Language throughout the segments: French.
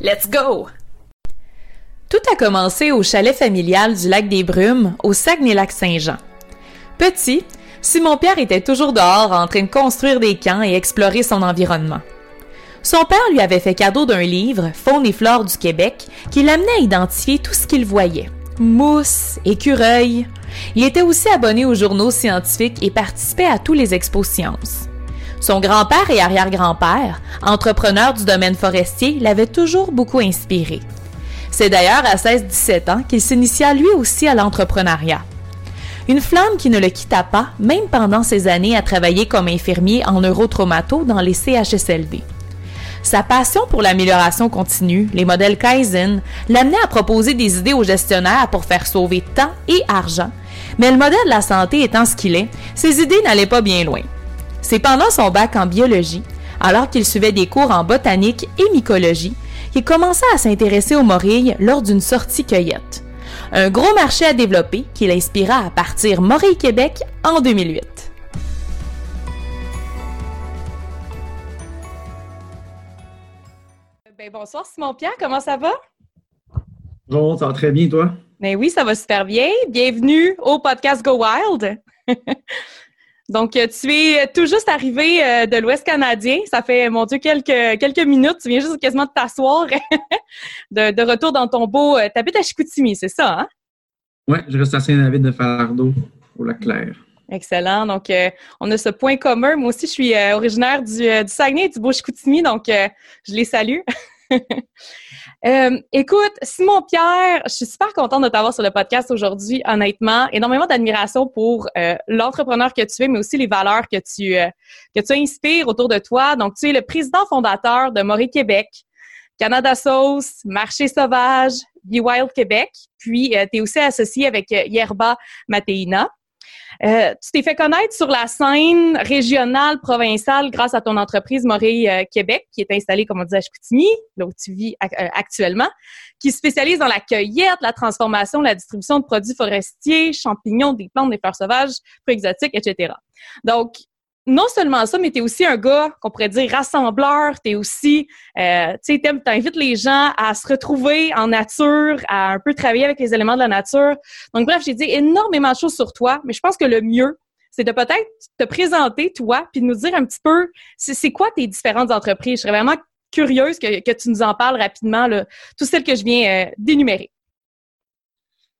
Let's go! Tout a commencé au chalet familial du lac des Brumes, au Saguenay-Lac-Saint-Jean. Petit, Simon-Pierre était toujours dehors en train de construire des camps et explorer son environnement. Son père lui avait fait cadeau d'un livre, Faune et flore du Québec, qui l'amenait à identifier tout ce qu'il voyait. Mousse, écureuils. Il était aussi abonné aux journaux scientifiques et participait à tous les expos sciences. Son grand-père et arrière-grand-père, entrepreneurs du domaine forestier, l'avaient toujours beaucoup inspiré. C'est d'ailleurs à 16-17 ans qu'il s'initia lui aussi à l'entrepreneuriat. Une flamme qui ne le quitta pas, même pendant ses années à travailler comme infirmier en neurotraumato dans les CHSLD. Sa passion pour l'amélioration continue, les modèles Kaizen, l'amenait à proposer des idées aux gestionnaires pour faire sauver temps et argent. Mais le modèle de la santé étant ce qu'il est, ses idées n'allaient pas bien loin. C'est pendant son bac en biologie, alors qu'il suivait des cours en botanique et mycologie, qu'il commença à s'intéresser aux morilles lors d'une sortie cueillette. Un gros marché à développer qui l'inspira à partir Morille Québec en 2008. Ben, bonsoir Simon Pierre, comment ça va? Bon, ça va très bien, toi? Ben oui, ça va super bien. Bienvenue au podcast Go Wild. Donc, euh, tu es tout juste arrivé euh, de l'Ouest canadien. Ça fait, mon Dieu, quelques, quelques minutes. Tu viens juste quasiment de t'asseoir de, retour dans ton beau... Euh, habites à Chicoutimi, c'est ça, hein? Oui, je reste à Saint-David de Falardeau, au Lac-Clair. Excellent. Donc, on a ce point commun. Moi aussi, je suis originaire du, du Saguenay et du Beau-Chicoutimi, donc je les salue. Euh, écoute, Simon Pierre, je suis super contente de t'avoir sur le podcast aujourd'hui, honnêtement. Énormément d'admiration pour euh, l'entrepreneur que tu es, mais aussi les valeurs que tu, euh, que tu inspires autour de toi. Donc, tu es le président fondateur de Maury Québec, Canada Sauce, Marché Sauvage, Be Wild Québec, puis tu es aussi associé avec Yerba Mateina. Euh, tu t'es fait connaître sur la scène régionale, provinciale, grâce à ton entreprise Morée euh, Québec, qui est installée, comme on dit, à Chicoutimi, là où tu vis euh, actuellement, qui spécialise dans la cueillette, la transformation, la distribution de produits forestiers, champignons, des plantes, des fleurs sauvages, fruits exotiques, etc. Donc, non seulement ça, mais tu es aussi un gars qu'on pourrait dire rassembleur. Tu es aussi, euh, tu sais, les gens à se retrouver en nature, à un peu travailler avec les éléments de la nature. Donc, bref, j'ai dit énormément de choses sur toi, mais je pense que le mieux, c'est de peut-être te présenter, toi, puis de nous dire un petit peu, c'est quoi tes différentes entreprises? Je serais vraiment curieuse que, que tu nous en parles rapidement, là, toutes celles que je viens euh, d'énumérer.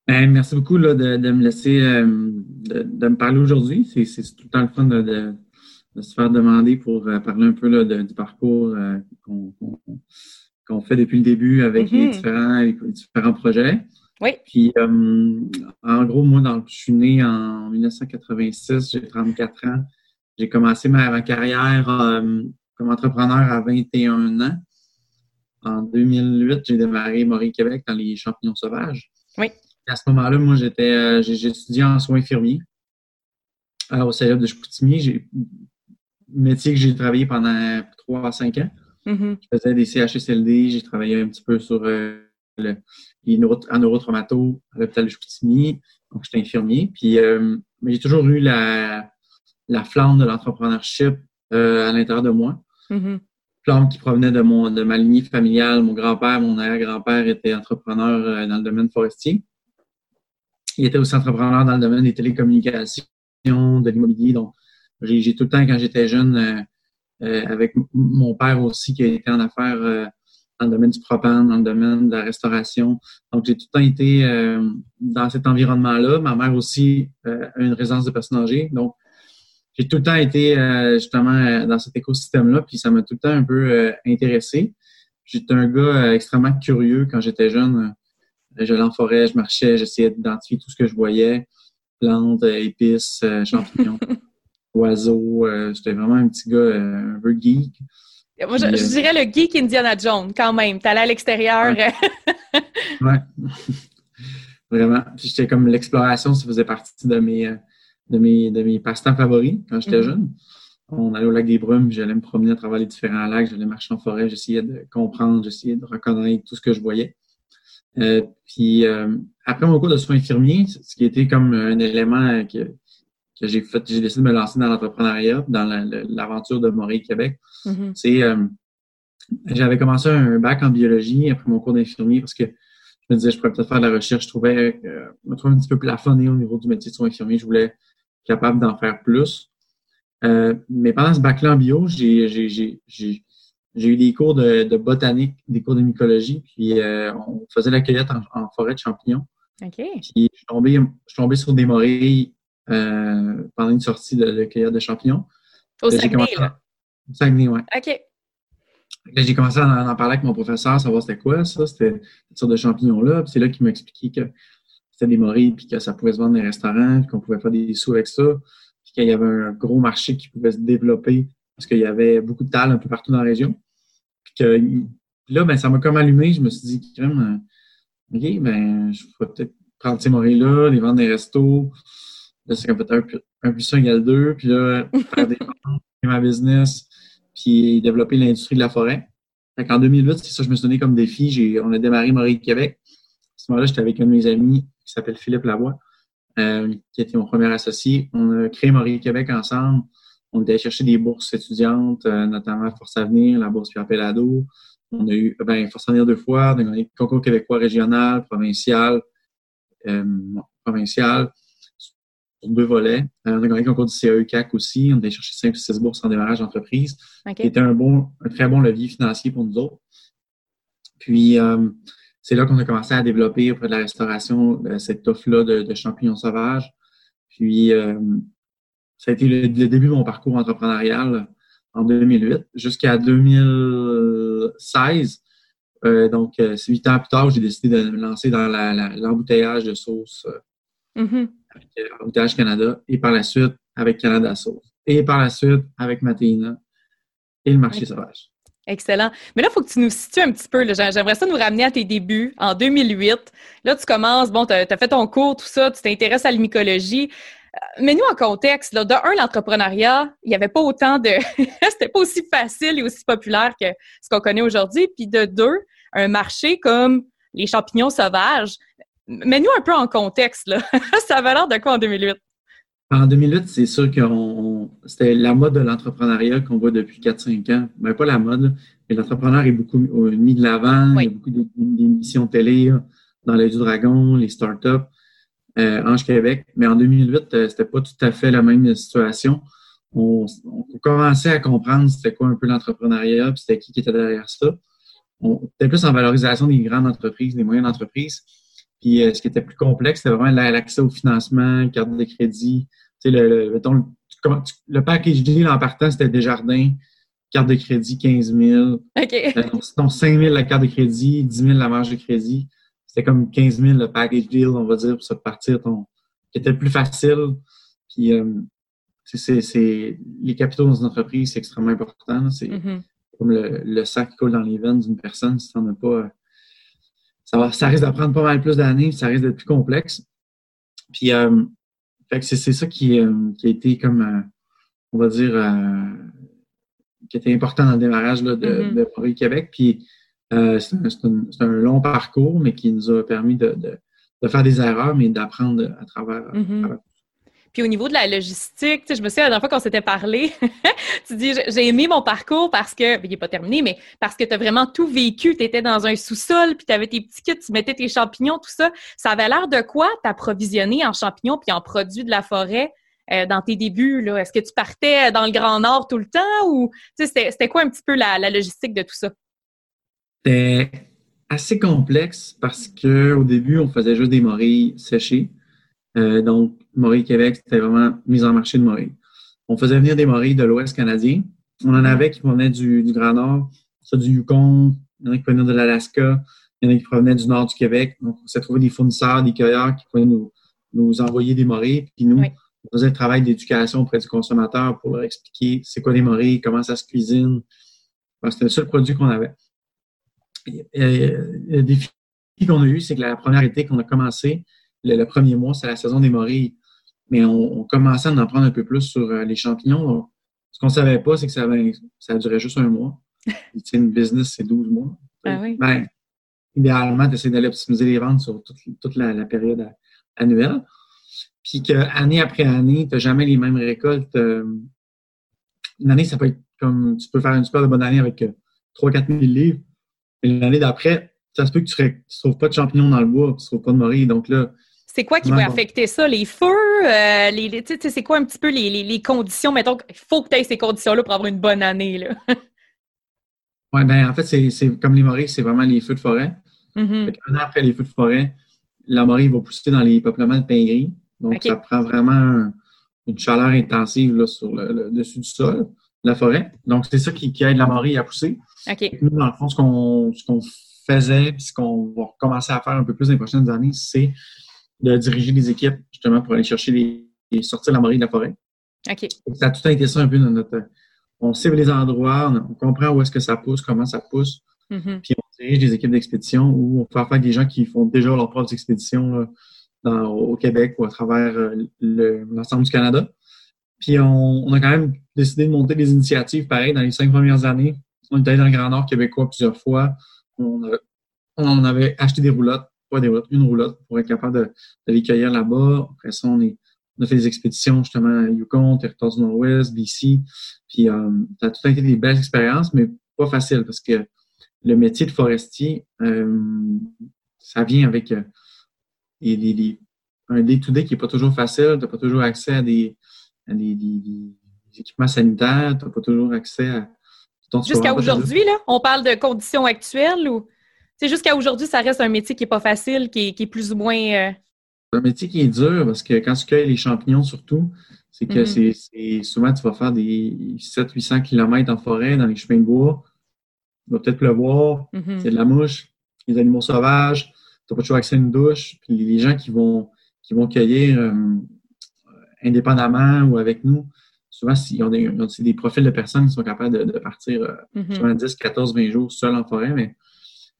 Ben, merci beaucoup de, de, me laisser euh, de, me parler aujourd'hui. C'est tout le temps le fun de se faire demander pour euh, parler un peu là, du parcours euh, qu'on fait depuis le début avec les, mm-hmm. différents, les, différents projets. Oui. Puis, euh, en gros, moi, dans, je suis né en 1986, j'ai 34 ans. J'ai commencé ma, carrière comme entrepreneur à 21 ans. En 2008, j'ai démarré Maurice Québec dans les champignons sauvages. Oui. à ce moment-là, moi, j'étais, j'ai étudié en soins infirmiers au célèbre de Chicoutimi métier que j'ai travaillé pendant 3 à 5 ans. Mm-hmm. Je faisais des CHSLD, j'ai travaillé un petit peu sur euh, le, neuro, en neurotraumato à l'hôpital de Chicoutimi. Donc, j'étais infirmier. Puis, euh, j'ai toujours eu la, la flamme de l'entrepreneurship euh, à l'intérieur de moi. Mm-hmm. Flamme qui provenait de, mon, de ma lignée familiale. Mon grand-père, mon arrière-grand-père était entrepreneur euh, dans le domaine forestier. Il était aussi entrepreneur dans le domaine des télécommunications, de l'immobilier. Donc, j'ai tout le temps, quand j'étais jeune, euh, euh, avec mon père aussi, qui a été en affaires euh, dans le domaine du propane, dans le domaine de la restauration. Donc, j'ai tout le temps été dans cet environnement-là. Ma mère aussi a une résidence de personnes âgées. Donc, j'ai tout le temps été justement dans cet écosystème-là, puis ça m'a tout le temps un peu intéressé. J'étais un gars extrêmement curieux quand j'étais jeune. J'allais en forêt, je marchais, j'essayais d'identifier tout ce que je voyais, plantes, épices, champignons. oiseaux. Euh, j'étais vraiment un petit gars euh, un peu geek. Moi, je, dirais le geek Indiana Jones, quand même. T'allais à l'extérieur. Ouais. Vraiment. Puis j'étais comme l'exploration, ça faisait partie de mes, de mes, de mes passe-temps favoris quand j'étais mm-hmm. jeune. On allait au lac des Brumes, j'allais me promener à travers les différents lacs, j'allais marcher en forêt, j'essayais de comprendre, j'essayais de reconnaître tout ce que je voyais. Euh, puis euh, après mon cours de soins infirmiers, ce qui était comme un élément que j'ai fait, j'ai décidé de me lancer dans l'entrepreneuriat, dans l'aventure de Maurice Québec. Mm-hmm. C'est euh, j'avais commencé un bac en biologie après mon cours d'infirmier parce que je me disais je pourrais peut-être faire de la recherche. Je trouvais, euh, me trouvais un petit peu plafonné au niveau du métier de soins infirmiers. Je voulais être capable d'en faire plus. Euh, mais pendant ce bac-là en bio, j'ai eu des cours de, botanique, des cours de mycologie, puis euh, on faisait la cueillette en, forêt de champignons. OK. Puis je suis tombé, je suis tombé sur des morilles euh, pendant une sortie de, cueillette de champignons. Au Saguenay, là? Au Saguenay, oui. OK. J'ai commencé à en, parler avec mon professeur, savoir c'était quoi ça, c'était cette sorte de champignons-là. c'est là qu'il m'a expliqué que c'était des morilles, puis que ça pouvait se vendre dans les restaurants, puis qu'on pouvait faire des sous avec ça qu'il y avait un gros marché qui pouvait se développer parce qu'il y avait beaucoup de talent un peu partout dans la région. Puis que là, ben, ça m'a comme allumé. Je me suis dit, euh, OK, ben, je pourrais peut-être prendre ces morilles-là, les vendre dans les restos. Là, c'est comme peut-être un, plus un égale deux. Puis là, faire des ventes, ma business, puis développer l'industrie de la forêt. Fait en 2008, c'est ça que je me suis donné comme défi. on a démarré Morille Québec. À ce moment-là, j'étais avec un de mes amis qui s'appelle Philippe Lavoie. Euh, qui était mon premier associé. On a créé Maurice Québec ensemble. On était chercher des bourses étudiantes, euh, notamment Force Avenir, la bourse Pierre Pellado. On a eu ben, Force Avenir deux fois, on a gagné le concours québécois régional, provincial, euh, provincial, sur deux volets. on a gagné le concours du CAE CAC aussi. On a cherché cinq ou six bourses en démarrage d'entreprise, qui était un bon, un très bon levier financier pour nous autres. Puis, c'est là qu'on a commencé à développer auprès de la restauration euh, cette offre-là de, champignons sauvages. Puis, euh, ça a été le, début de mon parcours entrepreneurial en 2008 jusqu'à 2016. Euh, donc, huit ans plus tard, j'ai décidé de me lancer dans l'embouteillage de sauce mm-hmm. Avec Embouteillage Canada et par la suite avec Canada Sauce. Et par la suite avec Matéina et le marché sauvage. Excellent. Mais là, il faut que tu nous situes un petit peu. J'aimerais ça nous ramener à tes débuts en 2008. Là, tu commences, bon, tu as, fait ton cours, tout ça, tu t'intéresses à l'imicologie. Euh, mais nous, en contexte, là, de un, l'entrepreneuriat, il n'y avait pas autant de... C'était pas aussi facile et aussi populaire que ce qu'on connaît aujourd'hui. Puis de deux, un marché comme les champignons sauvages. Mets-nous un peu en contexte, là. ça avait l'air de quoi en 2008? En 2008, c'est sûr que c'était la mode de l'entrepreneuriat qu'on voit depuis 4-5 ans. Ben, pas la mode, mais l'entrepreneur est beaucoup mis de l'avant. Il y a beaucoup d'émissions télé dans les du dragon, les startups, euh, Ange Québec. Mais en 2008, euh, c'était pas tout à fait la même situation. On, commençait à comprendre c'était quoi un peu l'entrepreneuriat, puis c'était qui qui était derrière ça. On était plus en valorisation des grandes entreprises, des moyennes entreprises. Puis euh, ce qui était plus complexe, c'était vraiment l'accès au financement, carte de crédit. Tu sais, le, le, le package deal en partant, c'était Desjardins, carte de crédit 15 000. OK. Euh, donc, 5 000 la carte de crédit, 10 000 la marge de crédit. C'était comme 15 000 le package deal, on va dire, pour se partir ton, qui était le plus facile. Puis, euh, c'est, les capitaux dans une entreprise, c'est extrêmement important. C'est mm-hmm. comme le, le, sac qui coule dans les veines d'une personne. Si tu n'en as pas ça, ça risque d'apprendre pas mal plus d'années, ça risque d'être plus complexe. Puis, euh, c'est, ça qui, euh, qui, a été comme, euh, on va dire, euh, qui était important dans le démarrage là, de, mm-hmm. de Québec. Puis, c'est, un, un, long parcours, mais qui nous a permis de, de, de faire des erreurs, mais d'apprendre à travers, mm-hmm. à travers puis au niveau de la logistique, je me souviens la dernière fois qu'on s'était parlé, tu dis j'ai aimé mon parcours parce que, il n'est pas terminé, mais parce que tu as vraiment tout vécu. Tu étais dans un sous-sol, puis tu avais tes petits kits, tu mettais tes champignons, tout ça. Ça avait l'air de quoi t'approvisionner en champignons puis en produits de la forêt euh, dans tes débuts? Est-ce que tu partais dans le Grand Nord tout le temps ou c'était quoi un petit peu la, logistique de tout ça? C'était assez complexe parce que au début, on faisait juste des morilles séchées. Euh, donc, Maurice Québec, c'était vraiment mise en marché de Maurice. On faisait venir des morilles de l'Ouest canadien. On en avait qui venaient du, Grand Nord, ça du Yukon, il y en a qui venaient de l'Alaska, il y en a qui provenaient du nord du Québec. Donc, on s'est trouvé des fournisseurs, des cueilleurs qui pouvaient nous, nous envoyer des morilles. Puis nous, on faisait le travail d'éducation auprès du consommateur pour leur expliquer c'est quoi les morilles, comment ça se cuisine, C'était le seul produit qu'on avait. le défi qu'on a eu, c'est que la première été qu'on a commencé, le, premier mois, c'est la saison des morilles. Mais on, commençait à en prendre un peu plus sur les champignons. Ce qu'on ne savait pas, c'est que ça, ça durait juste un mois. une business, c'est 12 mois. Ah oui. Ben, idéalement, tu essaies d'aller optimiser les ventes sur toute, la, période annuelle. Puis qu'année après année, tu n'as jamais les mêmes récoltes. Euh, une année, ça peut être comme tu peux faire une super bonne année avec 3-4 000 livres. Et l'année d'après, ça se peut que tu ne trouves pas de champignons dans le bois, tu ne trouves pas de morilles. Donc là, c'est quoi qui va affecter ça? Les feux? Euh, les, c'est quoi un petit peu les, conditions? Mettons qu'il faut que tu aies ces conditions-là pour avoir une bonne année. Là. oui, ben en fait, c'est comme les morilles, c'est vraiment les feux de forêt. Mm-hmm. Un an après les feux de forêt, la morille va pousser dans les peuplements de pin gris. Donc, ça prend vraiment une chaleur intensive là, sur le, dessus du sol, la forêt. Donc, c'est ça qui, aide la morille à pousser. Nous, dans le fond, ce qu'on faisait, puis ce qu'on va commencer à faire un peu plus dans les prochaines années, c'est de diriger les équipes justement pour aller chercher les, sortir la morille de la forêt. Ça a tout été ça un peu dans notre. On cible les endroits, on, comprend où est-ce que ça pousse, comment ça pousse, mm-hmm. puis on dirige des équipes d'expédition ou on fait affaire avec des gens qui font déjà leurs propres expéditions au Québec ou à travers euh, l'ensemble du Canada. Puis on, a quand même décidé de monter des initiatives pareilles dans les cinq premières années. On est allé dans le Grand Nord québécois plusieurs fois. On, on avait acheté des roulottes pas des roulottes, une roulotte pour être capable d'aller cueillir là-bas. Après ça, on, est, on a fait des expéditions justement à Yukon, Territoire du Nord-Ouest, BC. Puis euh, ça a tout été des belles expériences, mais pas facile parce que le métier de forestier, euh, ça vient avec euh, un day-to-day qui n'est pas toujours facile. Tu n'as pas toujours accès à des, des, équipements sanitaires, tu n'as pas toujours accès à... Jusqu'à aujourd'hui, là, on parle de conditions actuelles ou? C'est jusqu'à aujourd'hui, ça reste un métier qui n'est pas facile, qui est, plus ou moins. Euh, un métier qui est dur parce que quand tu cueilles les champignons, surtout, c'est que mhm. c'est souvent tu vas faire des 700-800 km en forêt, dans les chemins de bois. Il va peut-être pleuvoir, mhm. c'est de la mouche, les animaux sauvages, tu n'as pas toujours accès à une douche. Puis les gens qui vont, qui vont cueillir euh, indépendamment ou avec nous, souvent, ils ont des, des profils de personnes qui sont capables de, partir euh, 10, 14, 20 jours seuls en forêt, mais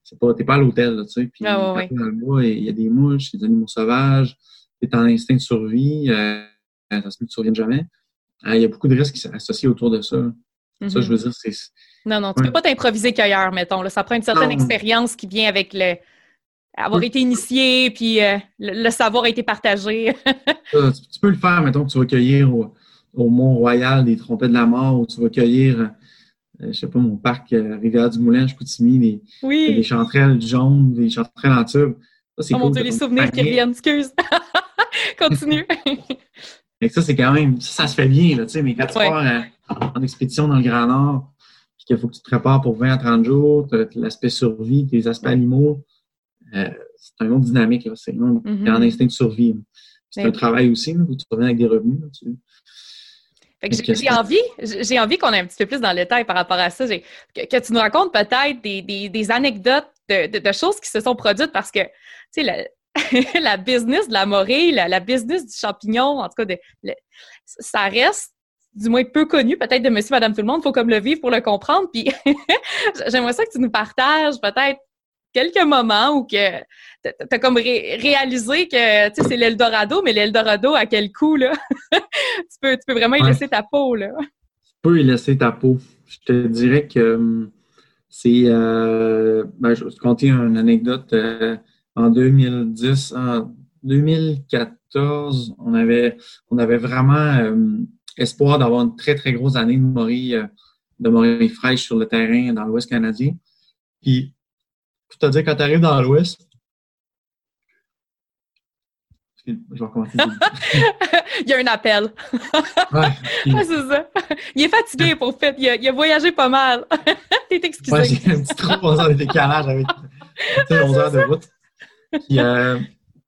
c'est pas, t'es pas à l'hôtel, tu sais. Puis ah, dans le bois, il y a des mouches, des animaux sauvages, t'es en instinct de survie, euh, ça se peut que tu jamais. Euh, il y a beaucoup de risques associés autour de ça. Ça, je veux dire, c'est. Non, non, tu ne peux pas t'improviser cueilleur, mettons. Là. Ça prend une certaine expérience qui vient avec le avoir été initié, puis euh, le, savoir a été partagé. tu, peux le faire, mettons que tu vas cueillir au, au Mont-Royal des trompets de la mort, ou tu vas cueillir euh, je sais pas, mon parc euh, Rivière-du-Moulin, je Chicoutimi, des, oui. des chanterelles jaunes, des chanterelles en tube. Ça, c'est oh mon Dieu, les souvenirs qui reviennent, excuse. Continue. Et ça, c'est quand même, ça, se fait bien, là, tu sais, mais quand tu pars euh, en, expédition dans le Grand Nord, puis qu'il faut que tu te prépares pour 20 à 30 jours, l'aspect survie, tes aspects animaux, c'est un autre dynamique, là, c'est un mm en instinct de survie. C'est un travail aussi, là, où tu reviens avec des revenus, là, tu j'ai envie, j'ai envie qu'on ait un petit peu plus dans le détail par rapport à ça. Que, tu nous racontes peut-être des, anecdotes de, choses qui se sont produites parce que, tu sais, la, business de la morée, la, business du champignon, en tout cas, ça reste du moins peu connu peut-être de monsieur, madame, tout le monde. Il faut comme le vivre pour le comprendre. Puis j'aimerais ça que tu nous partages peut-être quelques moments où que tu as comme réalisé que c'est l'Eldorado, mais l'Eldorado, à quel coût, là? tu, peux, tu peux vraiment y laisser ta peau, là. Tu peux y laisser ta peau. Je te dirais que hum, c'est... Euh, ben, je vais te conter une anecdote. Euh, en 2010, en 2014, on avait, on avait vraiment hum, espoir d'avoir une très, très grosse année de morille, euh, de morille fraîche sur le terrain dans l'Ouest canadien. Puis je te dire, quand tu arrives dans l'Ouest, je vais recommencer. il y a un appel. ouais, c'est ça. Il est fatigué pour fait. Il a, il a voyagé pas mal. T'es excusé. Ouais, j'ai un petit trop de décalage avec 11 heures de route. Euh,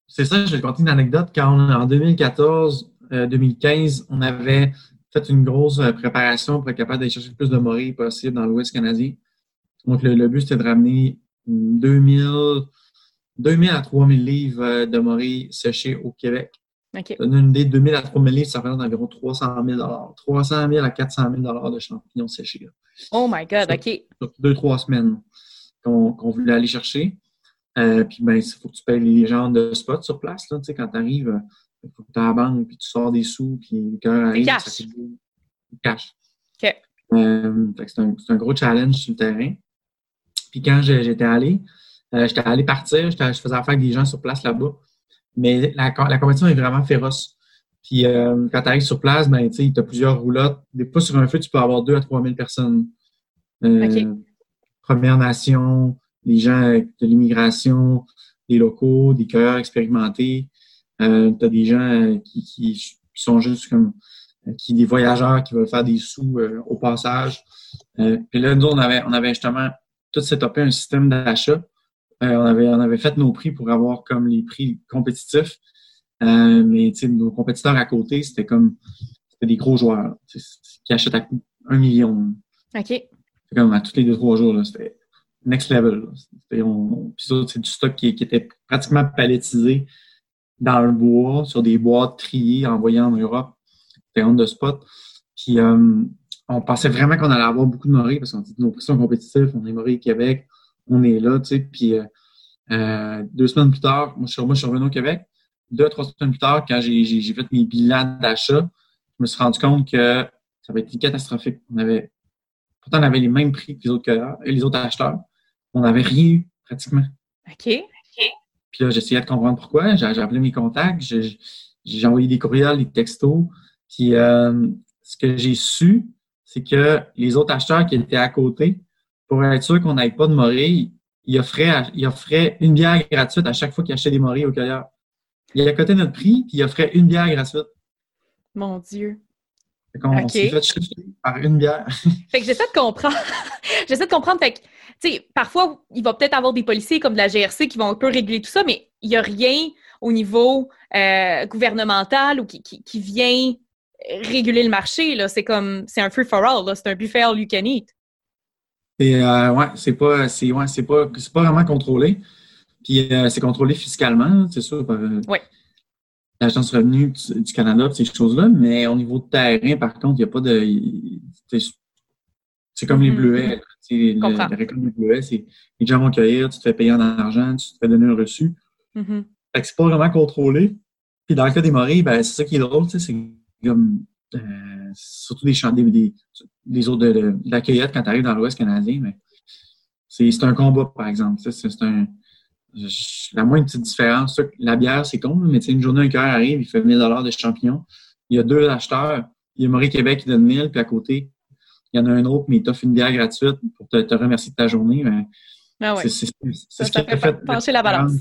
c'est ça, je vais te conter une anecdote. Quand on, en 2014-2015, euh, on avait fait une grosse euh, préparation pour être capable d'aller chercher le plus de morilles possible dans l'Ouest canadien. Donc, le, le but, c'était de ramener 2000, 2000 à 3000 livres euh, de morilles séchées au Québec. OK. Une idée, 2000 à 3000 livres, ça représente environ 300 000 300 000 à 400 000 de champignons séchés. Oh my God, OK. deux, trois semaines qu'on voulait aller chercher. Euh, puis, ben, il faut que tu payes les gens de spot sur place. Là, quand tu arrives, il faut que tu à la banque, puis tu sors des sous, puis quand arrive, cash. ça cash. OK. Euh, c'est un, un, gros challenge sur le terrain. Puis quand j'étais allé, euh, j'étais allé partir, je faisais affaire avec des gens sur place là-bas. Mais la, la compétition est vraiment féroce. Puis euh, quand tu arrives sur place, ben, tu as plusieurs roulottes. Des fois, sur un feu, tu peux avoir 2 à 3 000 personnes. Euh, Première Nation, les gens de l'immigration, des locaux, des cœurs expérimentés. Euh, tu as des gens qui, qui, sont juste comme qui des voyageurs qui veulent faire des sous au passage. puis là, nous, on avait, on avait justement tout setupé un système d'achat. on, avait, on avait fait nos prix pour avoir comme les prix compétitifs. Euh, mais nos compétiteurs à côté, c'était comme c'était des gros joueurs qui achètent à un million. OK. C'est comme à tous les deux, trois jours. C'était next level. Puis ça, c'est du stock qui, était pratiquement palettisé dans le bois, sur des boîtes triées, envoyées en Europe. C'était on de spot. Puis euh, on pensait vraiment qu'on allait avoir beaucoup de morées parce qu'on dit nos prix sont compétitifs, on est moré Québec, on est là, tu sais. Puis euh, euh, deux semaines plus tard, moi je, suis, moi, je suis revenu au Québec deux, trois semaines plus tard, quand j'ai fait mes bilans d'achat, je me suis rendu compte que ça avait été catastrophique. On avait, pourtant, on avait les mêmes prix que les autres cueilleurs et les autres acheteurs. On n'avait rien eu, pratiquement. OK. Puis là, j'essayais de comprendre pourquoi. J'ai appelé mes contacts, j'ai envoyé des courriels, des textos. Puis euh, ce que j'ai su, c'est que les autres acheteurs qui étaient à côté, pour être sûr qu'on n'avait pas de morée, ils offraient, ils offraient une bière gratuite à chaque fois qu'ils achetaient des morilles au cueilleur. Il a coté notre prix, puis il offrait une bière gratuite. Mon Dieu. Fait qu'on s'est fait par une bière. fait que j'essaie de comprendre. j'essaie de comprendre. Fait que, tu sais, parfois, il va peut-être avoir des policiers comme de la GRC qui vont un peu réguler tout ça, mais il n'y a rien au niveau euh, gouvernemental ou qui, qui, vient réguler le marché. Là. C'est comme, c'est un free for all. C'est un buffet all you can eat. Et euh, ouais, c'est pas, c'est, ouais, c'est pas, c'est pas vraiment contrôlé. Puis euh, c'est contrôlé fiscalement, c'est sûr, par euh, l'Agence revenu du, Canada, ces choses-là. Mais au niveau de terrain, par contre, il n'y a pas de. C'est comme les mm-hmm. bleuets. Le, la récolte des bleuets, c'est les gens vont cueillir, tu te fais payer en argent, tu te fais donner un reçu. Mm-hmm. Fait que c'est pas vraiment contrôlé. Puis dans le cas des morilles, ben, c'est ça qui est drôle, c'est comme euh, surtout des champs, des, des, autres de, la cueillette quand tu arrives dans l'Ouest canadien, mais c'est un combat, par exemple. C'est un la moindre petite différence. La bière, c'est con, mais une journée, un cœur arrive, il fait 1000 de champignons. Il y a deux acheteurs. Il y a Maurice Québec qui donne 1000, puis à côté, il y en a un autre, mais il t'offre une bière gratuite pour te, remercier de ta journée. Ah ouais. C'est ce qui a fait, pencher la balance.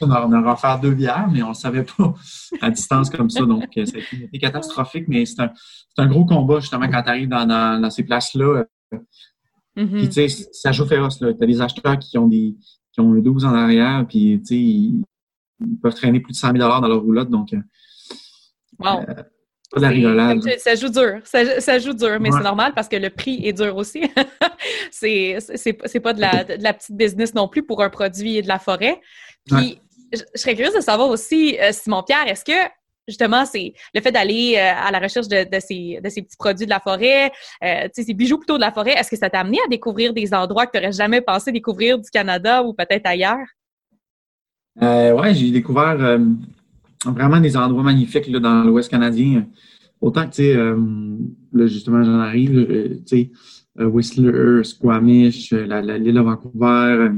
on a, on a deux bières, mais on ne savait pas à distance comme ça. Donc, ça a été catastrophique, mais c'est un, un, gros combat, justement, quand tu arrives dans, dans, ces places-là. Mm-hmm. Puis, tu sais, ça joue féroce. Tu as des acheteurs qui ont des, qui ont un 12 en arrière, puis ils, ils, peuvent traîner plus de 100 000 dans leur roulotte. Donc, euh, wow. Euh, pas de la rigolade. Ça joue dur. Ça, joue dur, mais c'est normal parce que le prix est dur aussi. c'est pas de la, de la, petite business non plus pour un produit de la forêt. Puis, je, serais curieuse de savoir aussi, euh, Simon-Pierre, est-ce que justement, c'est le fait d'aller euh, à la recherche de, ces, petits produits de la forêt, euh, ces bijoux plutôt de la forêt. Est-ce que ça t'a amené à découvrir des endroits que tu n'aurais jamais pensé découvrir du Canada ou peut-être ailleurs? Euh, oui, j'ai découvert euh, vraiment des endroits magnifiques dans l'Ouest canadien. Autant que, tu sais, là, justement, j'en arrive, tu sais, Whistler, Squamish, l'île de Vancouver,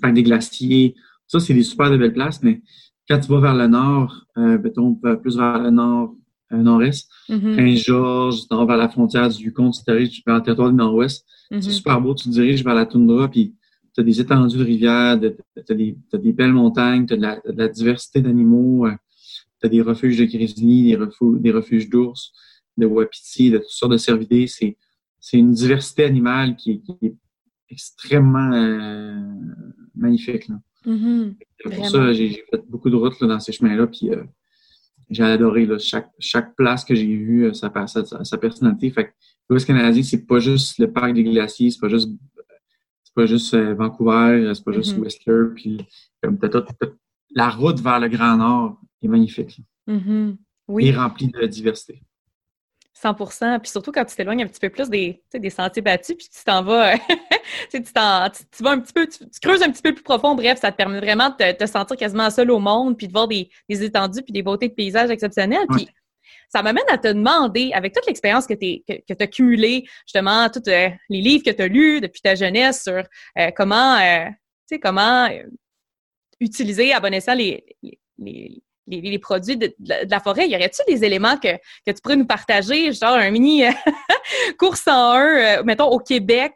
Parc des Glaciers. Ça, c'est des super de belles places, mais quand tu vas vers le nord, euh, mettons, plus vers le nord, euh, nord-est, mm-hmm. Prince-Georges, tu vers la frontière du Yukon, tu diriges vers le territoire du nord-ouest. C'est mm-hmm. super beau, tu te diriges vers la toundra, puis as des étendues de rivières, tu as, des belles montagnes, tu as, de la diversité d'animaux, euh, tu as des refuges de grizzlies, des refuges, des refuges d'ours, de wapitis, de toutes sortes de cervidés. C'est, une diversité animale qui, qui est extrêmement euh, magnifique. Là. Mm-hmm. Pour ça, j'ai fait beaucoup de routes là, dans ces chemins-là, puis euh, j'ai adoré là, chaque, chaque place que j'ai vue, sa, sa, sa, personnalité. Fait que l'Ouest canadien, c'est pas juste le parc des glaciers, c'est pas juste pas juste euh, Vancouver, c'est pas juste mm-hmm. Whistler, puis comme la route vers le Grand Nord est magnifique. Mm-hmm. Oui. Et rempli de diversité. 100 Puis surtout quand tu t'éloignes un petit peu plus des, des sentiers battus, puis tu t'en vas, tu, t'en, tu, vas un petit peu, tu, creuses un petit peu plus profond. Bref, ça te permet vraiment de te, sentir quasiment seul au monde, puis de voir des, des étendues, puis des beautés de paysages exceptionnels. Puis ça m'amène à te demander, avec toute l'expérience que tu que, que as cumulée, justement, tous euh, les livres que tu as lus depuis ta jeunesse sur euh, comment, euh, tu sais, comment utiliser à bon escient les, les, les, produits de, la forêt, y aurait-il des éléments que, que, tu pourrais nous partager, genre un mini course en un, mettons, au Québec,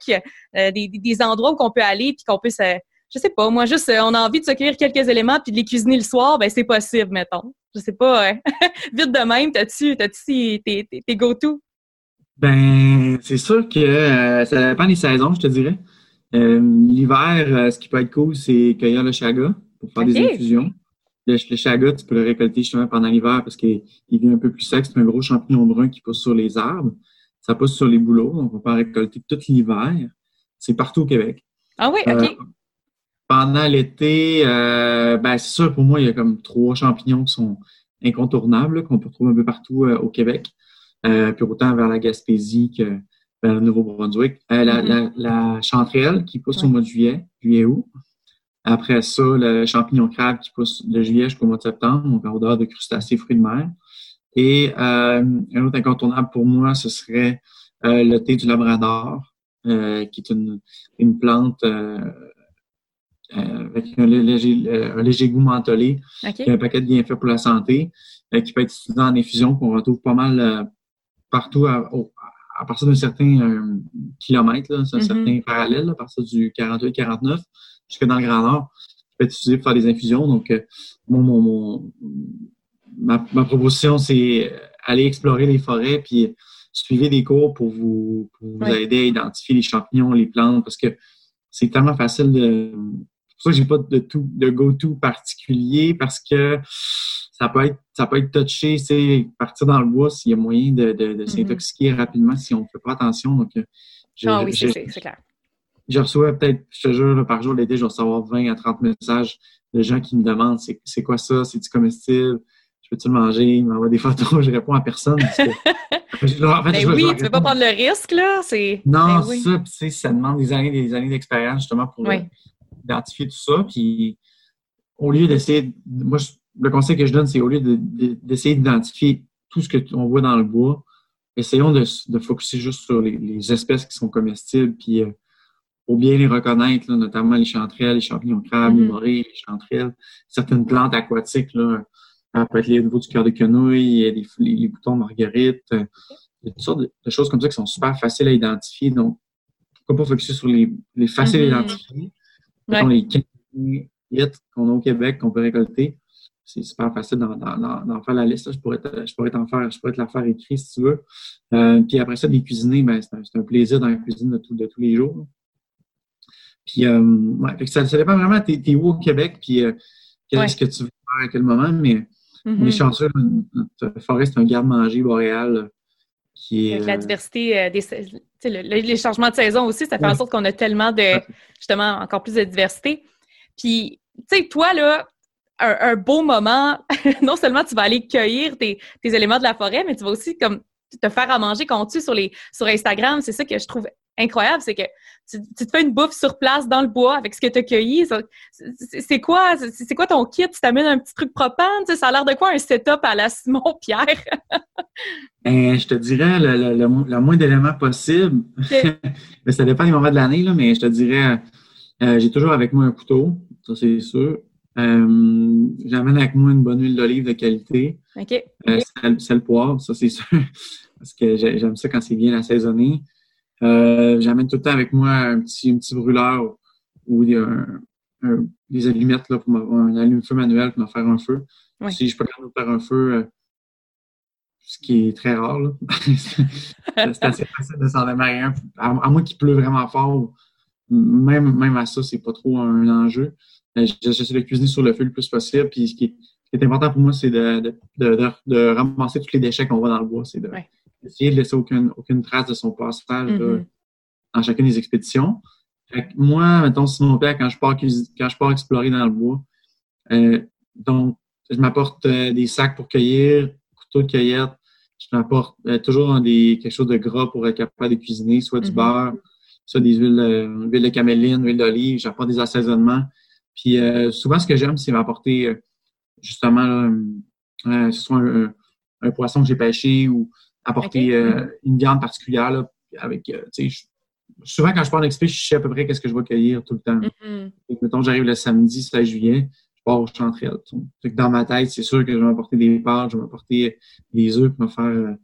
des, des, endroits où on peut aller puis qu'on peut se, je sais pas, moi, juste, on a envie de se cueillir quelques éléments puis de les cuisiner le soir, ben c'est possible, mettons je sais pas, vite de même, t'as-tu, t'as-tu tes, tes, go-to? Ben, c'est sûr que euh, ça dépend des saisons, je te dirais. Euh, l'hiver, euh, ce qui peut être cool, c'est cueillir le chaga pour faire des infusions. Le, chaga, tu peux le récolter justement pendant l'hiver parce qu'il est un peu plus sec. C'est un gros champignon brun qui pousse sur les arbres. Ça pousse sur les bouleaux, donc on peut en récolter tout l'hiver. C'est partout au Québec. Ah oui, OK. Pendant l'été, euh, ben, c'est sûr, pour moi, il y a comme trois champignons qui sont incontournables, qu'on peut trouver un peu partout euh, au Québec. Euh, puis autant vers la Gaspésie que vers le Nouveau-Brunswick. Euh, la, mm-hmm. la, chanterelle qui pousse au mois de juillet, juillet-août. Après ça, le champignon crabe qui pousse de juillet jusqu'au mois de septembre, donc en odeur de crustacés, fruits de mer. Et un autre incontournable pour moi, ce serait le thé du Labrador, qui est une, une plante euh, avec un léger, euh, un léger goût mentholé, un paquet de bienfaits pour la santé, euh, qui peut être utilisé en infusion, qu'on retrouve pas mal partout à, partir d'un certain kilomètre, là, un mm-hmm. certain parallèle, à partir du 48-49 jusque dans le Grand Nord, qui peut être utilisé pour faire des infusions. Donc, mon, mon, ma, ma, proposition, c'est aller explorer les forêts, puis suivre des cours pour vous, pour vous aider à identifier les champignons, les plantes, parce que c'est tellement facile de, pour ça que j'ai pas de tout de go-to particulier parce que ça peut être ça peut être touché, c'est partir dans le bois s'il y a moyen de, de, de mm-hmm. s'intoxiquer rapidement si on ne fait pas attention. Donc, euh, ah oui, c'est clair. Je reçois peut-être, je te jure, par jour l'été, je vais recevoir 20 à 30 messages de gens qui me demandent c'est quoi ça, c'est-tu comestible, je peux-tu le manger, ils m'envoient des photos, je réponds à personne. Parce que, en fait, ben oui, tu ne veux pas prendre le risque, là. Non, ben ça, ça demande des années des années d'expérience justement pour, oui identifier tout ça. Puis au lieu d'essayer, moi, le conseil que je donne, c'est au lieu d'essayer d'identifier tout ce qu'on voit dans le bois, essayons de, de focuser juste sur les, espèces qui sont comestibles, puis euh, pour bien les reconnaître, notamment les chanterelles, les champignons crabes, les mm-hmm. morées, les chanterelles, certaines plantes aquatiques, là, ça peut être les niveaux du cœur de quenouille, les, les, boutons de marguerite, euh, il y a toutes sortes de, choses comme ça qui sont super faciles à identifier. Donc, pourquoi pas focuser sur les, les faciles à mm-hmm. Les 15 hits qu'on a au Québec qu'on peut récolter. C'est super facile d'en faire la liste. Je pourrais t'en faire, je pourrais te la faire écrire si tu veux. Euh, puis après ça, les cuisiner, ben, c'est un, plaisir dans la cuisine de, de tous les jours. Puis euh, ouais, ça, ça, dépend vraiment, t'es es où au Québec, puis euh, qu'est-ce que tu veux faire à quel moment, mais mm-hmm. on est chanceux, notre forêt, c'est un garde-manger boréal qui est. la diversité des les changements de saison aussi, ça fait en sorte qu'on a tellement de, justement, encore plus de diversité. Puis, tu sais, toi, là, un, beau moment, non seulement tu vas aller cueillir tes, éléments de la forêt, mais tu vas aussi comme te faire à manger tu sur les sur Instagram. C'est ça que je trouve incroyable, c'est que tu, te fais une bouffe sur place dans le bois avec ce que tu as cueilli. C'est quoi, c'est quoi ton kit? Tu t'amènes un petit truc propane? ça a l'air de quoi un setup à la Simon-Pierre? Ben, je te dirais le, le, moins d'éléments possible. ça dépend des moments de l'année, mais je te dirais, euh, j'ai toujours avec moi un couteau, ça c'est sûr. Euh, j'amène avec moi une bonne huile d'olive de qualité. OK. Euh, sel, poivre, ça c'est sûr. Parce que j'aime ça quand c'est bien assaisonné. Euh, j'amène tout le temps avec moi un petit, un petit brûleur ou des, des allumettes là, pour un allume-feu manuel pour me faire un feu. Si je peux faire un feu, euh, ce qui est très rare, c'est assez facile de s'en démarrer un. À, moins qu'il pleut vraiment fort, même, même à ça, c'est pas trop un enjeu. Euh, j'essaie de cuisiner sur le feu le plus possible. Puis ce qui est, important pour moi, c'est de, de, de, de, ramasser tous les déchets qu'on voit dans le bois. C'est de, essayer de laisser aucune, aucune trace de son passage mm-hmm. dans chacune des expéditions. moi, mettons, mon Père, quand je pars, quand je pars explorer dans le bois, euh, donc, je m'apporte euh, des sacs pour cueillir, couteau de cueillette. Je m'apporte euh, toujours des, quelque chose de gras pour être capable de cuisiner, soit du Mhm. beurre, soit des huiles, huile de caméline, huile d'olive. J'apporte des assaisonnements. Puis souvent, ce que j'aime, c'est m'apporter justement, là, ce soit un, un- un poisson que j'ai pêché ou apporter euh, une viande particulière là, avec, euh, souvent quand je pars en expé, je sais à peu près qu'est-ce que je vais cueillir tout le temps. Que, mettons, j'arrive le samedi 16 juillet, je pars au chanterelle. tu sais. Fait que dans ma tête, c'est sûr que je vais m'apporter des pâtes, je vais m'apporter des œufs pour me faire euh,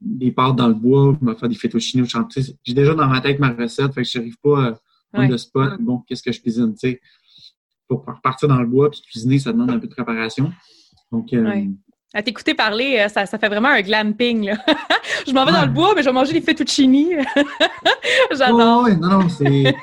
des pâtes dans le bois, pour me faire des fettuccine au chantier. J'ai déjà dans ma tête ma recette, fait que je n'arrive pas à Ouais. le spot. Bon, qu'est-ce que je cuisine, tu sais. Pour partir dans le bois puis cuisiner, ça demande un peu de préparation. Donc, euh, Ouais. À t'écouter parler, euh, ça, ça fait vraiment un glamping. Là. je m'en vais dans le bois, mais je vais manger des fettuccini. J'adore. Ouais, non, non, c'est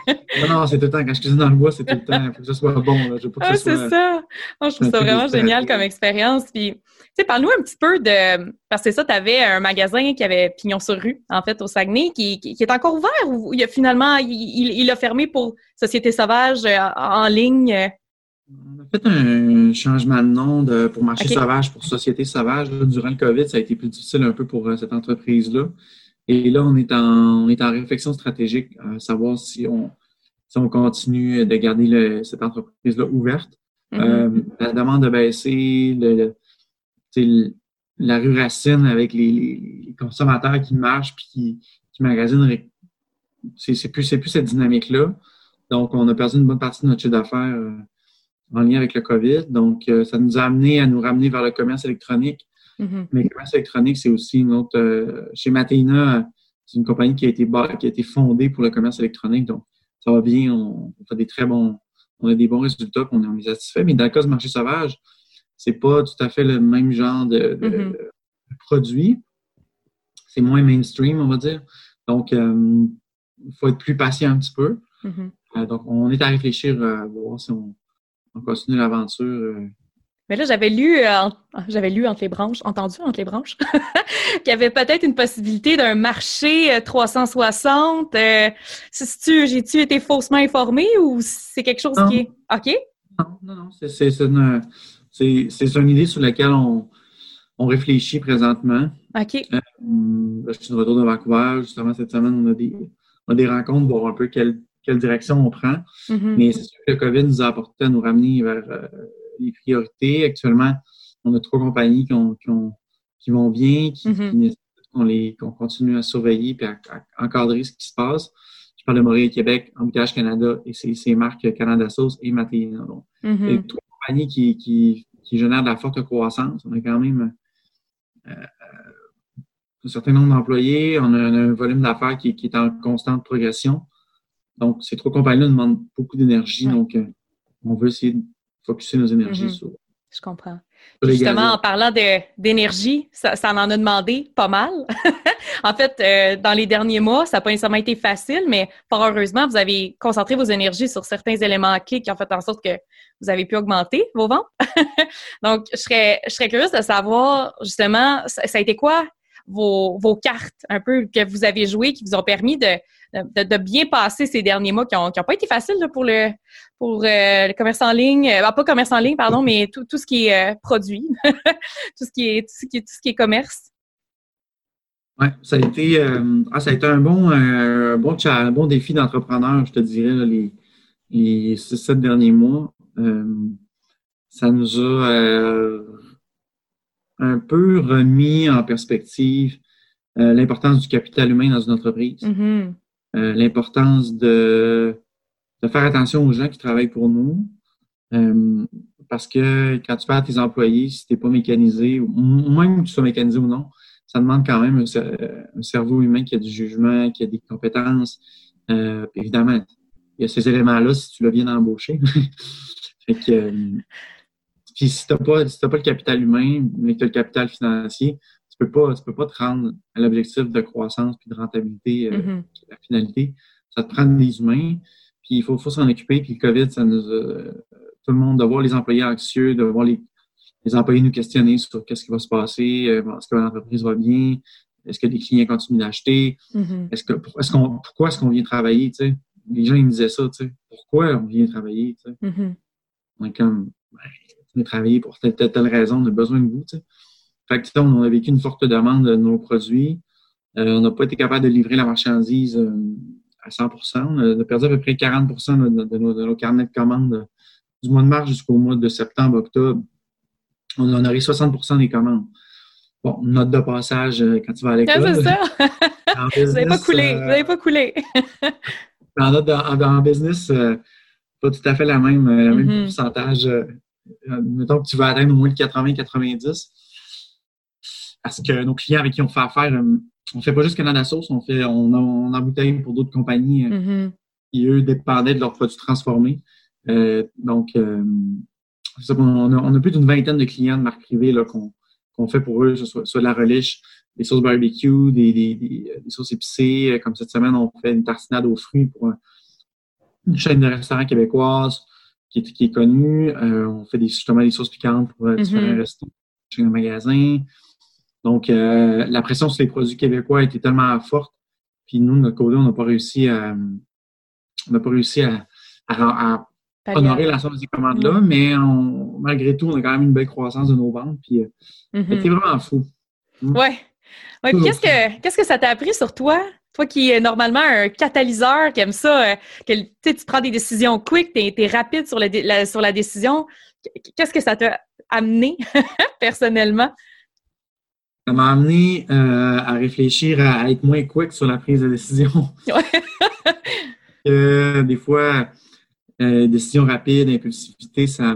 non, non, c'est tout le temps. Quand je cuisine dans le bois, c'est tout le temps. Il faut que ce soit bon. Là. Je veux pas que Ah, ce c'est ça. Je trouve ça vraiment génial comme expérience. Puis, tu sais, parle-nous un petit peu de. Parce que ça, tu avais un magasin qui avait pignon sur rue, en fait, au Saguenay, qui, qui, qui est encore ouvert ou il a finalement, il, il, il a fermé pour Société Sauvage euh, en ligne? Euh. On a fait un changement de nom de, pour Marché. Sauvage, pour Société Sauvage. Là, durant le COVID, ça a été plus difficile un peu pour euh, cette entreprise-là. Et là, on est en, on est en réflexion stratégique à savoir si on, si on continue de garder le- cette entreprise-là ouverte. Mhm. Euh, la demande a baissé, le, le- la rue Racine avec les, consommateurs qui marchent puis qui, qui magasinent, c'est plus, plus cette dynamique-là. Donc, on a perdu une bonne partie de notre chiffre d'affaires euh, en lien avec le COVID. Donc, euh, ça nous a amené à nous ramener vers le commerce électronique. Mhm. Mais le commerce électronique, c'est aussi une autre. euh, chez Matéina, euh, c'est une compagnie qui a été qui a été fondée pour le commerce électronique. Donc, ça va bien. On, on fait des très bons. On a des bons résultats, puis on est, on est satisfait. Mais dans le cas du marché sauvage, c'est pas tout à fait le même genre de, de- Mhm. de produit. C'est moins mainstream, on va dire. Donc, euh, il faut être plus patient un petit peu. Mhm. Euh, donc, on est à réfléchir à voir si on, on continue l'aventure. euh, Mais là, j'avais lu, euh, j'avais lu entre les branches, entendu entre les branches, qu'il y avait peut-être une possibilité d'un marché euh, 360. Euh, si j'ai-tu été faussement informé ou c'est quelque chose Non. qui est. OK? Non, non, non. C'est, une, une idée sur laquelle on, on réfléchit présentement. OK. Là, je suis de retour de Vancouver. Justement, cette semaine, on a des, on a des rencontres pour voir un peu quelle, quelle direction on prend. Mhm. Mais c'est sûr que le COVID nous a apporté à nous ramener vers euh, les priorités. Actuellement, on a trois compagnies qui, ont, qui, ont, qui vont bien, qui, qui nécessitent qu'on, les, qu'on continue à surveiller et à, à encadrer ce qui se passe. Je parle de Montréal Québec, Embouteillage Canada et ses, ses marques Canada Sauce et Matéina. Donc, Mhm. et trois compagnies qui, qui, qui génèrent de la forte croissance. On a quand même euh, un certain nombre d'employés, on a un, un volume d'affaires qui, qui est en constante progression. Donc, ces trois compagnies-là demandent beaucoup d'énergie. Ouais. Donc, euh, on veut essayer de focuser nos énergies Mhm. sur, Je comprends. sur les Justement, en parlant d'énergie, ça, ça en a demandé pas mal. en fait, euh, dans les derniers mois, ça n'a pas nécessairement été facile, mais fort heureusement, vous avez concentré vos énergies sur certains éléments clés qui ont fait en sorte que vous avez pu augmenter vos ventes. Donc, je serais, je serais curieuse de savoir, justement, ça, ça a été quoi vos, vos cartes un peu que vous avez jouées qui vous ont permis de, de, de bien passer ces derniers mois qui n'ont qui ont pas été faciles là, pour le pour euh, le commerce en ligne, euh, ah, pas commerce en ligne, pardon, mais tout, tout ce qui est euh, produit, tout ce qui est tout ce qui est tout ce qui est commerce. Ouais, ça a été, euh, ah, ça a été un bon, un bon, un bon défi d'entrepreneur, je te dirais, là, les, les derniers mois. Ça nous a un peu remis en perspective l'importance du capital humain dans une entreprise, Mhm. Euh, l'importance de, de faire attention aux gens qui travaillent pour nous. Euh, parce que quand tu perds tes employés, si tu n'es pas mécanisé, ou même que tu sois mécanisé ou non, ça demande quand même un, cer- un cerveau humain qui a du jugement, qui a des compétences. Euh, évidemment, il y a ces éléments-là si tu l'as bien embauché. fait que, euh, puis si tu n'as pas, si pas le capital humain, mais que tu as le capital financier, peux pas, tu peux pas te rendre à l'objectif de croissance puis de rentabilité, euh, Mhm. est la finalité. Ça te prend des humains, puis il faut, faut s'en occuper. Puis le COVID, ça nous a, tout le monde, de voir les employés anxieux, de voir les, les employés nous questionner sur qu'est-ce qui va se passer, euh, est-ce que l'entreprise va bien, est-ce que les clients continuent d'acheter, Mhm. est-ce que, est-ce qu'on, pourquoi est-ce qu'on vient travailler, tu sais? Les gens, ils me disaient ça, tu sais. Pourquoi on vient travailler, tu sais? Mhm. On est comme, ben, travailler pour telle, telle, telle, raison, on a besoin de vous. Fait que, on a vécu une forte demande de nos produits. Euh, on n'a pas été capable de livrer la marchandise euh, à 100% On a perdu à peu près 40% de, nos, carnets de commandes du mois de mars jusqu'au mois de septembre, octobre. On en aurait 60% des commandes. Bon, note de passage euh, quand tu vas à l'école. c'est ça. vous n'avez pas coulé. vous n'avez pas coulé. en, business, pas tout à fait la même, le même mm-hmm. pourcentage. mettons que tu vas atteindre au moins le 80-90. Parce que nos clients avec qui on fait affaire, on fait pas juste Canada Sauce, on fait, on, on embouteille pour d'autres compagnies euh, mm-hmm. qui, eux, dépendaient de leurs produits transformés. Euh, donc, euh, on, a, on, a, plus d'une vingtaine de clients de marque privée qu'on fait pour eux, soit, soit de la relish, des sauces barbecue, des, des, des, sauces épicées. Comme cette semaine, on fait une tartinade aux fruits pour une chaîne de restaurants québécoise qui est, qui est connue. on fait des, justement des sauces piquantes pour mm-hmm. différents restaurants, chez un magasin. Donc, euh, la pression sur les produits québécois était tellement forte. Puis nous, de notre côté, on n'a pas réussi à, on n'a pas réussi à, à, honorer la somme de ces commandes-là, mm. mais malgré tout, on a quand même une belle croissance de nos ventes. Puis, euh, mm-hmm. c'était vraiment fou. Mm. Ouais. ouais qu'est-ce que qu'est-ce que ça t'a appris sur toi? Toi qui es normalement un catalyseur, qui aime ça, euh, que tu prends des décisions quick, tu es, rapide sur la, sur la décision. Qu'est-ce que ça t'a amené personnellement? Ça m'a amené euh, à réfléchir à, être moins quick sur la prise de décision. des fois, euh, décision rapide, impulsivité, ça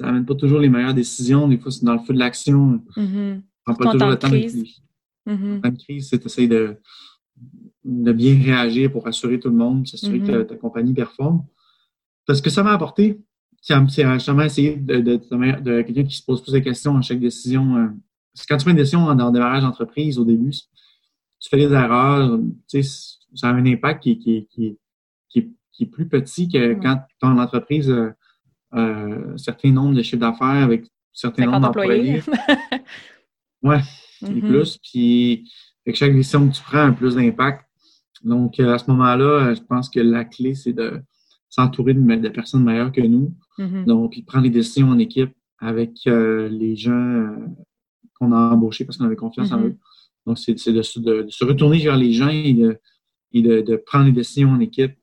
n'amène pas toujours les meilleures décisions. Des fois, c'est dans le feu de l'action. Mm prend pas toujours le temps de crise. Mm -hmm. crise, c'est d'essayer de, de bien réagir pour assurer tout le monde, s'assurer que mm-hmm. ta, compagnie performe. Parce que ça m'a apporté, c'est justement essayer de, de, de, quelqu'un qui se pose plus de questions à chaque décision. Euh, parce que quand tu fais une décision le démarrage d'entreprise au début, tu fais des erreurs, tu sais, ça a un impact qui, qui, qui, qui, est plus petit que quand ton entreprise a un certain nombre de chiffres d'affaires avec un certain nombre d'employés. ouais, et mm-hmm. plus. Puis, avec chaque décision que tu prends a plus d'impact. Donc, euh, à ce moment-là, je pense que la clé, c'est de s'entourer de, personnes meilleures que nous. Mm-hmm. Donc, prendre les décisions en équipe avec euh, les gens euh, qu'on a embauché parce qu'on avait confiance en mm-hmm. eux. Donc, c'est de, se retourner vers les gens et de, prendre les décisions en équipe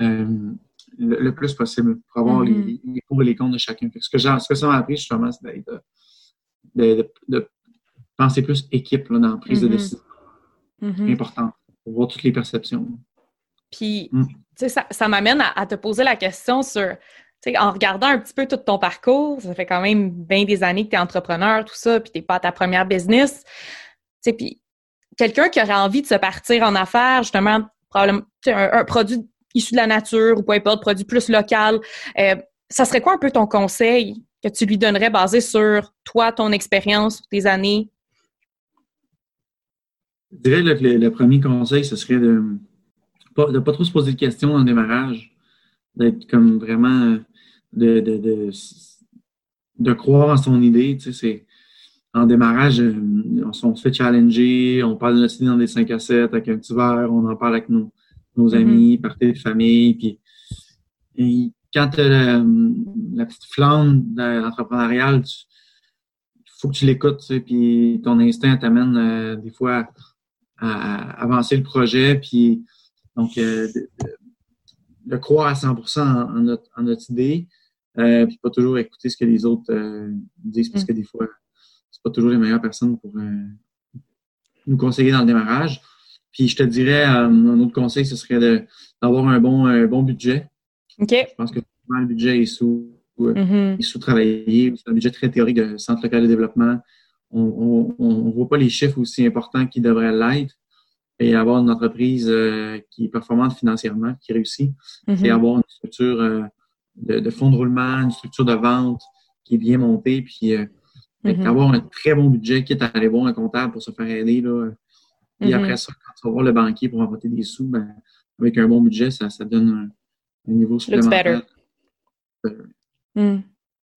euh, le, plus possible pour avoir mm-hmm. les, pour et les comptes de chacun. Ce que, ce que ça m'a appris, justement, c'est de, penser plus équipe dans la prise de mm-hmm. décision. C'est important pour voir toutes les perceptions. Puis, mm. ça, ça m'amène à, te poser la question sur en regardant un petit peu tout ton parcours, ça fait quand même bien des années que tu es entrepreneur, tout ça, puis tu n'es pas à ta première business. Puis quelqu'un qui aurait envie de se partir en affaires, justement, probablement un, produit issu de la nature ou peu importe, produit plus local, euh, ça serait quoi un peu ton conseil que tu lui donnerais basé sur toi, ton expérience, tes années? Je dirais que le, premier conseil, ce serait de ne pas, trop se poser de questions dans le démarrage, d'être comme vraiment de, de, de, croire en son idée. Tu sais, c'est, en démarrage, euh, on, se fait challenger, on parle de notre idée dans des 5 à 7 avec un petit verre, on en parle avec nos, nos mm-hmm. amis, parties de famille. Puis, et quand tu as la, petite flamme entrepreneuriale, il faut que tu l'écoutes, tu sais, puis ton instinct t'amène euh, des fois à, avancer le projet. Puis, donc, euh, de, croire à 100% en, notre, en notre idée, euh, puis pas toujours écouter ce que les autres euh, disent, parce que mm. des fois, c'est pas toujours les meilleures personnes pour euh, nous conseiller dans le démarrage. Puis je te dirais, un autre conseil, ce serait d'avoir un bon, bon budget. OK. Je pense que le budget est sous, mm-hmm. sous-travaillé. C'est un budget très théorique de centre local de développement. On ne voit pas les chiffres aussi importants qu'ils devraient l'être et avoir une entreprise qui est performante financièrement, qui réussit, mm-hmm. et avoir une structure de, fonds de roulement, une structure de vente qui est bien montée, puis euh, mm-hmm. avoir un très bon budget, quitte à aller voir un comptable pour se faire aider. Là. Puis mm-hmm. après ça, quand tu vas voir le banquier pour emprunter des sous, ben, avec un bon budget, ça, ça donne un, niveau supplémentaire. Mm.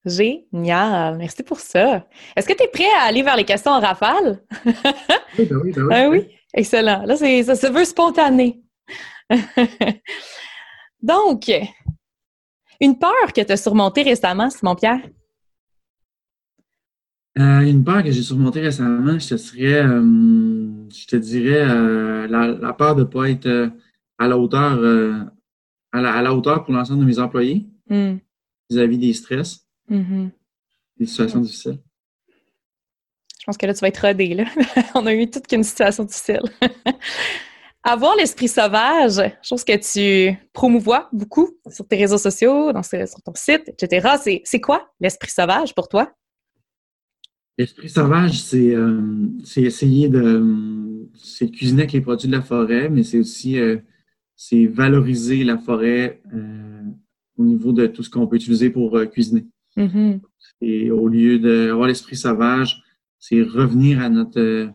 Génial. Merci pour ça. Est-ce que tu es prêt à aller vers les questions en rafale? oui, ben oui, ben oui. Ah oui? Excellent. Là, ça se veut spontané. Donc, Une peur que tu as surmontée récemment, Simon-Pierre? Euh, une peur que j'ai surmontée récemment, je te serais, euh, je te dirais, euh, la, peur de ne pas être à la hauteur, à la, hauteur pour l'ensemble de mes employés hmm. vis-à-vis des stress, mm-hmm. des situations difficiles. Je pense que là, tu vas être rodé, là. On a eu toute qu'une situation difficile. Avoir l'esprit sauvage, chose que tu promouvois beaucoup sur tes réseaux sociaux, dans, sur ton site, etc. C'est quoi l'esprit sauvage pour toi? L'esprit sauvage, c'est euh, essayer de c'est cuisiner avec les produits de la forêt, mais c'est aussi euh, c'est valoriser la forêt euh, au niveau de tout ce qu'on peut utiliser pour cuisiner. Mm-hmm. Et au lieu d'avoir l'esprit sauvage, c'est revenir à notre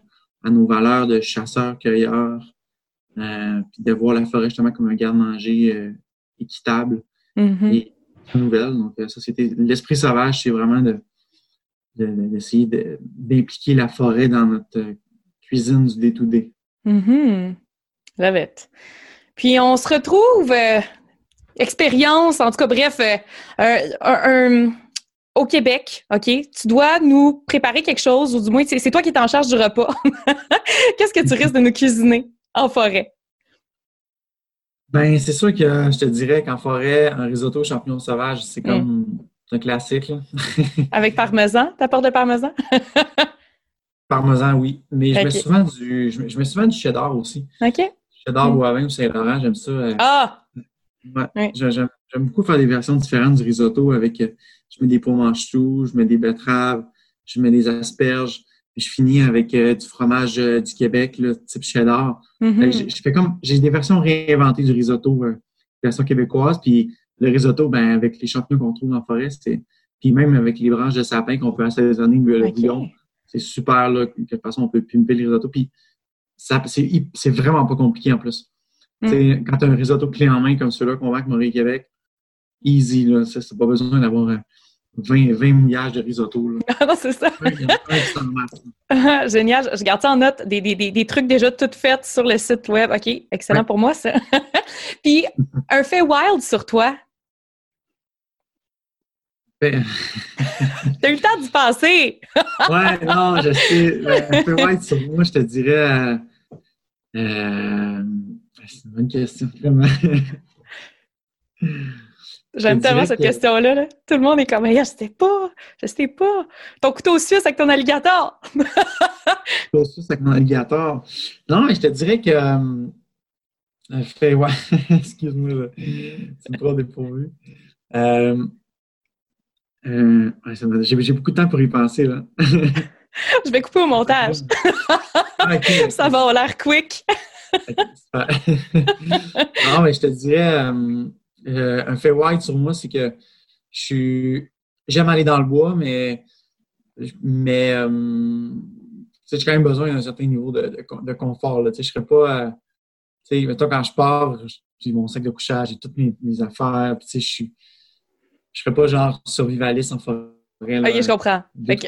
à nos valeurs de chasseurs-cueilleurs, euh, puis de voir la forêt justement comme un garde-manger euh, équitable mm-hmm. et nouvelle. Donc, euh, ça, c'était l'esprit sauvage, c'est vraiment de, d'essayer d'impliquer la forêt dans notre cuisine du day-to-day. Mm-hmm. Love it. Puis on se retrouve, expérience, en tout cas, bref, un, au Québec, OK, tu dois nous préparer quelque chose, ou du moins, c'est toi qui es en charge du repas. Qu'est-ce que tu risques de nous cuisiner? En forêt? Ben, c'est sûr que je te dirais qu'en forêt, un risotto champignon sauvage, c'est mm. comme un classique. Avec parmesan, t'apportes de parmesan? parmesan, oui. Mais je, mets souvent du, je, mets, souvent du cheddar aussi. OK. Cheddar, mm. ou Saint-Laurent, j'aime ça. Euh, ah! Ouais. J'aime beaucoup faire des versions différentes du risotto avec, euh, je mets des pois manches-tout, je mets des betteraves, je mets des asperges je finis avec euh, du fromage euh, du Québec, là, type cheddar. Mm-hmm. je, fais comme j'ai des versions réinventées du risotto, euh, version québécoise, puis le risotto, ben avec les champignons qu'on trouve en forêt, c'est puis même avec les branches de sapin qu'on peut assaisonner le bouillon, c'est super là. De toute façon, on peut pimper le risotto. Puis ça, c'est vraiment pas compliqué en plus. Mm. Quand tu as un risotto clé en main comme celui-là qu'on vend avec Maurice Québec, easy là, c'est pas besoin d'avoir 20, 20 mouillages de risotto. Là. Ah non, c'est ça. Génial. Je garde ça en note. Des, des, des, trucs déjà tout faits sur le site web. OK, excellent pour moi, ça. Puis, un fait wild sur toi? Ben... T'as eu le temps d'y passer. ouais, non, je sais. Ben, un fait wild sur moi, je te dirais. Euh, euh c'est une bonne question, vraiment. J'aime tellement cette question-là. Tout le monde est comme, je sais pas, je sais pas. Ton couteau suisse avec ton alligator. couteau suisse avec mon alligator. Non, mais je te dirais que. Euh, ouais, excuse-moi, c'est me prends dépourvu. Euh, euh, j'ai, beaucoup de temps pour y penser, là. je vais couper au montage. Ah, Ça va, on l'air quick. non, mais je te dirais. Euh, un fait white sur moi, c'est que je suis. J'aime aller dans le bois, mais. Mais. Euh, j'ai quand même besoin d'un certain niveau de, de, confort. Là. Je ne serais pas. Euh, tu sais, quand je pars, j'ai mon sac de couchage, j'ai toutes mes, affaires. Puis, je suis. Je serais pas genre survivaliste en forêt. Là, ok, je comprends.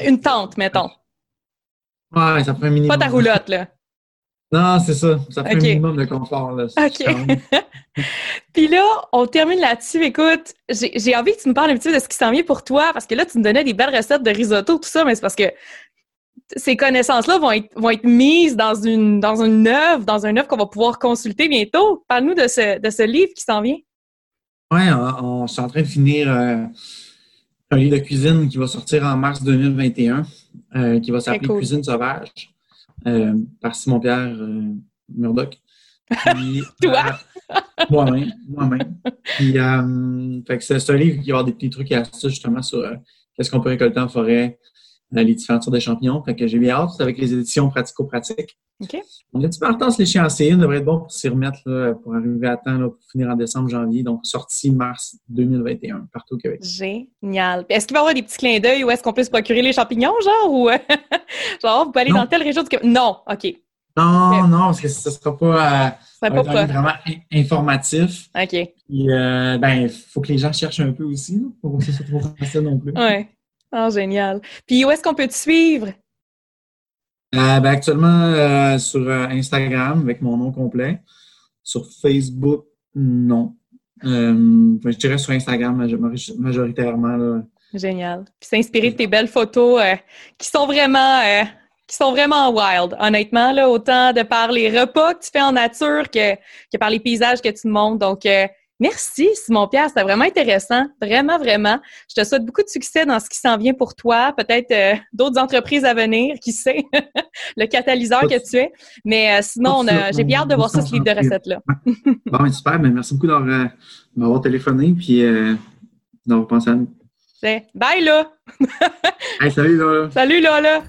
une tente, mettons. Ouais, ça prend un minimum. Pas ta roulotte, là. Non, c'est ça. Ça fait un minimum de confort. Là. OK. Puis là, on termine là-dessus. Écoute, j'ai envie que tu me parles un petit peu de ce qui s'en vient pour toi, parce que là, tu me donnais des belles recettes de risotto, tout ça, mais c'est parce que ces connaissances-là vont être, vont être mises dans une, dans une œuvre, dans un œuvre qu'on va pouvoir consulter bientôt. Parle-nous de ce, de ce livre qui s'en vient. Oui, on, suis en train de finir euh, un livre de cuisine qui va sortir en mars 2021, euh, qui va s'appeler Cuisine sauvage. Euh, par Simon-Pierre euh, Murdoch. Toi? Euh, moi-même, moi-même. Puis, c'est un livre qui va avoir des petits trucs et astuces justement sur qu'est-ce qu'on peut récolter en forêt, les différentes sortes de champignons. Fait que j'ai bien hâte, avec les éditions pratico-pratiques. OK. On a un petit peu en retard l'échéancier. On devrait être bon pour s'y remettre pour arriver à temps pour finir en décembre, janvier. Donc, sortie mars 2021, partout au Québec. Génial. Est-ce qu'il va y avoir des petits clins d'œil ou est-ce qu'on peut se procurer les champignons, genre? Ou genre, vous pouvez aller dans telle région du Québec? Non, OK. Non, non, parce que ce ne sera pas, euh, pas vraiment informatif. OK. Puis, euh, ben, il faut que les gens cherchent un peu aussi, pour que ce soit trop facile non plus. Oui. Oh, génial. Puis, où est-ce qu'on peut te suivre? Euh, ben, actuellement, euh, sur euh, Instagram, avec mon nom complet. Sur Facebook, non. Euh, je dirais sur Instagram majoritairement. Là. Génial. Puis s'inspirer de tes belles photos euh, qui sont vraiment euh, qui sont vraiment wild, honnêtement, là, autant de par les repas que tu fais en nature que, que par les paysages que tu montres. Donc, euh, merci, Simon-Pierre. C'était vraiment intéressant. Vraiment, vraiment. Je te souhaite beaucoup de succès dans ce qui s'en vient pour toi. Peut-être d'autres entreprises à venir, qui sait, le catalyseur que tu es. Mais sinon, j'ai bien hâte de voir ça, ce livre de recettes-là. bon, super. Mais merci beaucoup d'avoir téléphoné puis d'avoir pensé à nous. Bye, là! hey, salut, Lola! Salut, Lola!